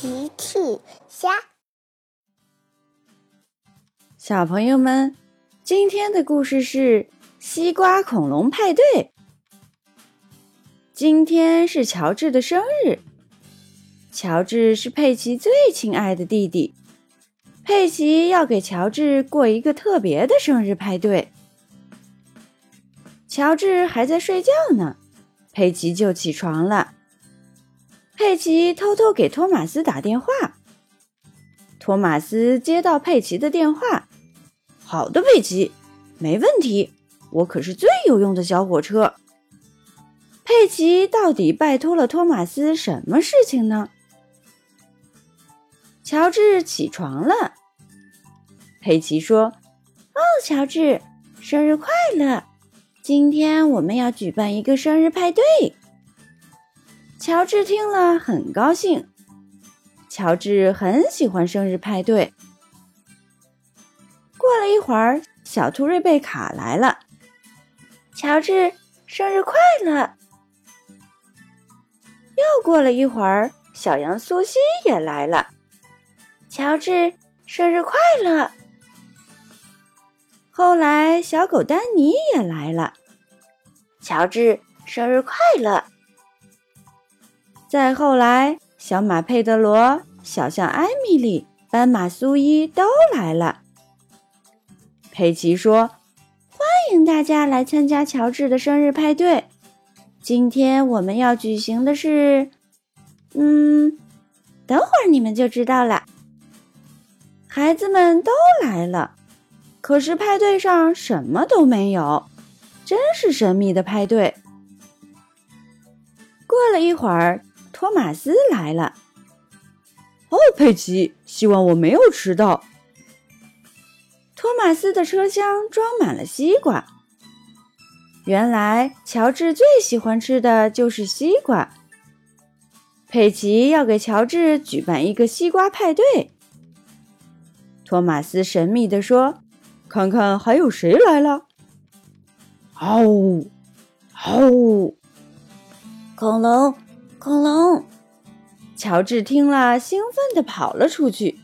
奇趣虾，小朋友们，今天的故事是西瓜恐龙派对。今天是乔治的生日，乔治是佩奇最亲爱的弟弟，佩奇要给乔治过一个特别的生日派对。乔治还在睡觉呢，佩奇就起床了。佩奇偷偷给托马斯打电话。托马斯接到佩奇的电话：“好的，佩奇，没问题，我可是最有用的小火车。”佩奇到底拜托了托马斯什么事情呢？乔治起床了。佩奇说：“哦，乔治，生日快乐！今天我们要举办一个生日派对。”乔治听了很高兴。乔治很喜欢生日派对。过了一会儿，小兔瑞贝卡来了。乔治，生日快乐！又过了一会儿，小羊苏西也来了。乔治，生日快乐！后来，小狗丹尼也来了。乔治，生日快乐！再后来，小马佩德罗、小象艾米丽、斑马苏伊都来了。佩奇说：“欢迎大家来参加乔治的生日派对。今天我们要举行的是……嗯，等会儿你们就知道了。”孩子们都来了，可是派对上什么都没有，真是神秘的派对。过了一会儿。托马斯来了。哦，佩奇，希望我没有迟到。托马斯的车厢装满了西瓜。原来乔治最喜欢吃的就是西瓜。佩奇要给乔治举办一个西瓜派对。托马斯神秘地说：“看看还有谁来了。”嗷呜，嗷呜，恐龙。恐龙，乔治听了，兴奋地跑了出去。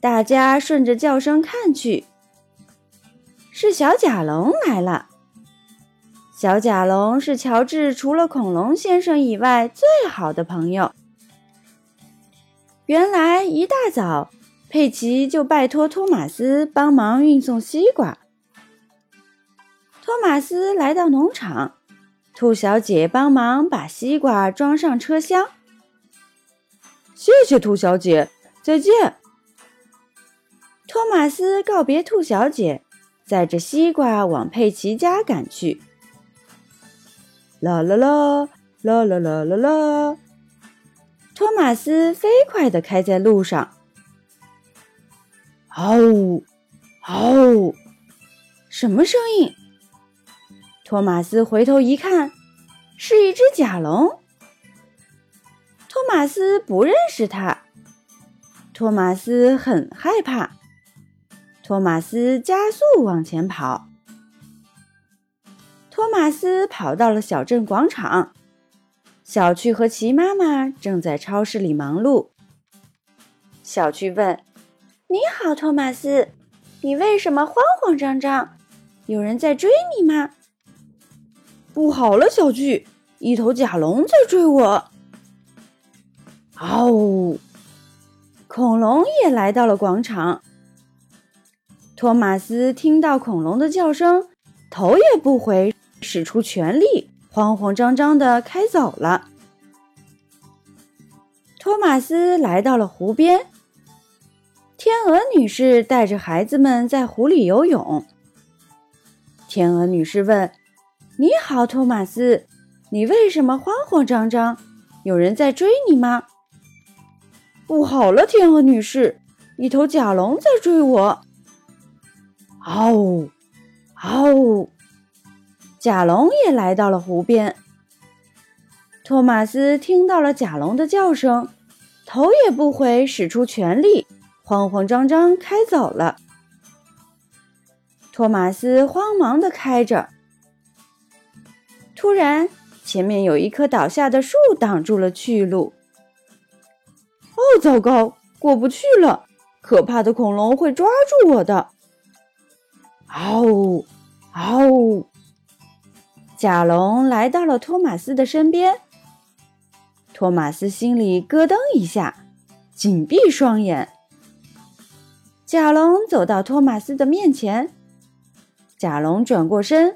大家顺着叫声看去，是小甲龙来了。小甲龙是乔治除了恐龙先生以外最好的朋友。原来一大早，佩奇就拜托托马斯帮忙运送西瓜。托马斯来到农场。兔小姐帮忙把西瓜装上车厢。谢谢兔小姐，再见。托马斯告别兔小姐，载着西瓜往佩奇家赶去。啦啦啦啦啦啦啦啦！托马斯飞快地开在路上。嗷呜，嗷呜！什么声音？托马斯回头一看，是一只甲龙。托马斯不认识它，托马斯很害怕。托马斯加速往前跑。托马斯跑到了小镇广场，小趣和奇妈妈正在超市里忙碌。小趣问：“你好，托马斯，你为什么慌慌张张？有人在追你吗？”不好了，小巨，一头甲龙在追我！嗷呜！恐龙也来到了广场。托马斯听到恐龙的叫声，头也不回，使出全力，慌慌张张的开走了。托马斯来到了湖边，天鹅女士带着孩子们在湖里游泳。天鹅女士问。你好，托马斯，你为什么慌慌张张？有人在追你吗？不好了，天鹅女士，一头甲龙在追我！嗷呜，嗷呜！甲龙也来到了湖边。托马斯听到了甲龙的叫声，头也不回，使出全力，慌慌张张开走了。托马斯慌忙的开着。突然，前面有一棵倒下的树挡住了去路。哦糟糕，过不去了！可怕的恐龙会抓住我的！嗷呜，嗷呜！甲龙来到了托马斯的身边。托马斯心里咯噔一下，紧闭双眼。甲龙走到托马斯的面前，甲龙转过身，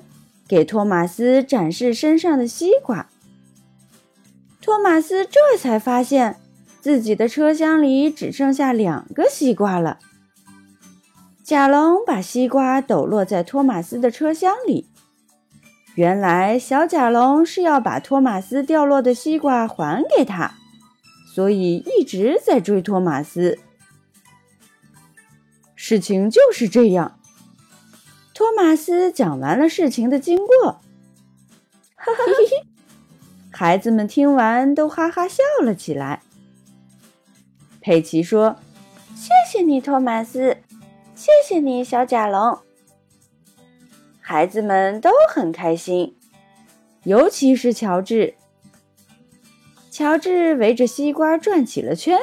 给托马斯展示身上的西瓜。托马斯这才发现。自己的车厢里只剩下两个西瓜了。甲龙把西瓜抖落在托马斯的车厢里。原来小甲龙是要把托马斯掉落的西瓜还给他，所以一直在追托马斯。事情就是这样。托马斯讲完了事情的经过。哈哈，孩子们听完都哈哈笑了起来。佩奇说：“谢谢你，托马斯，谢谢你，小甲龙。”孩子们都很开心，尤其是乔治。乔治围着西瓜转起了圈，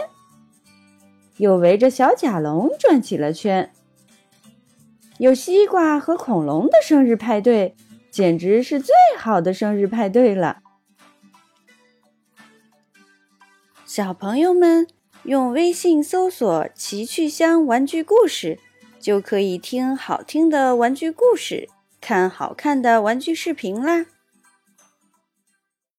又围着小甲龙转起了圈。有西瓜和恐龙的生日派对，简直是最好的生日派对了。小朋友们。用微信搜索“奇趣箱玩具故事”，就可以听好听的玩具故事，看好看的玩具视频啦。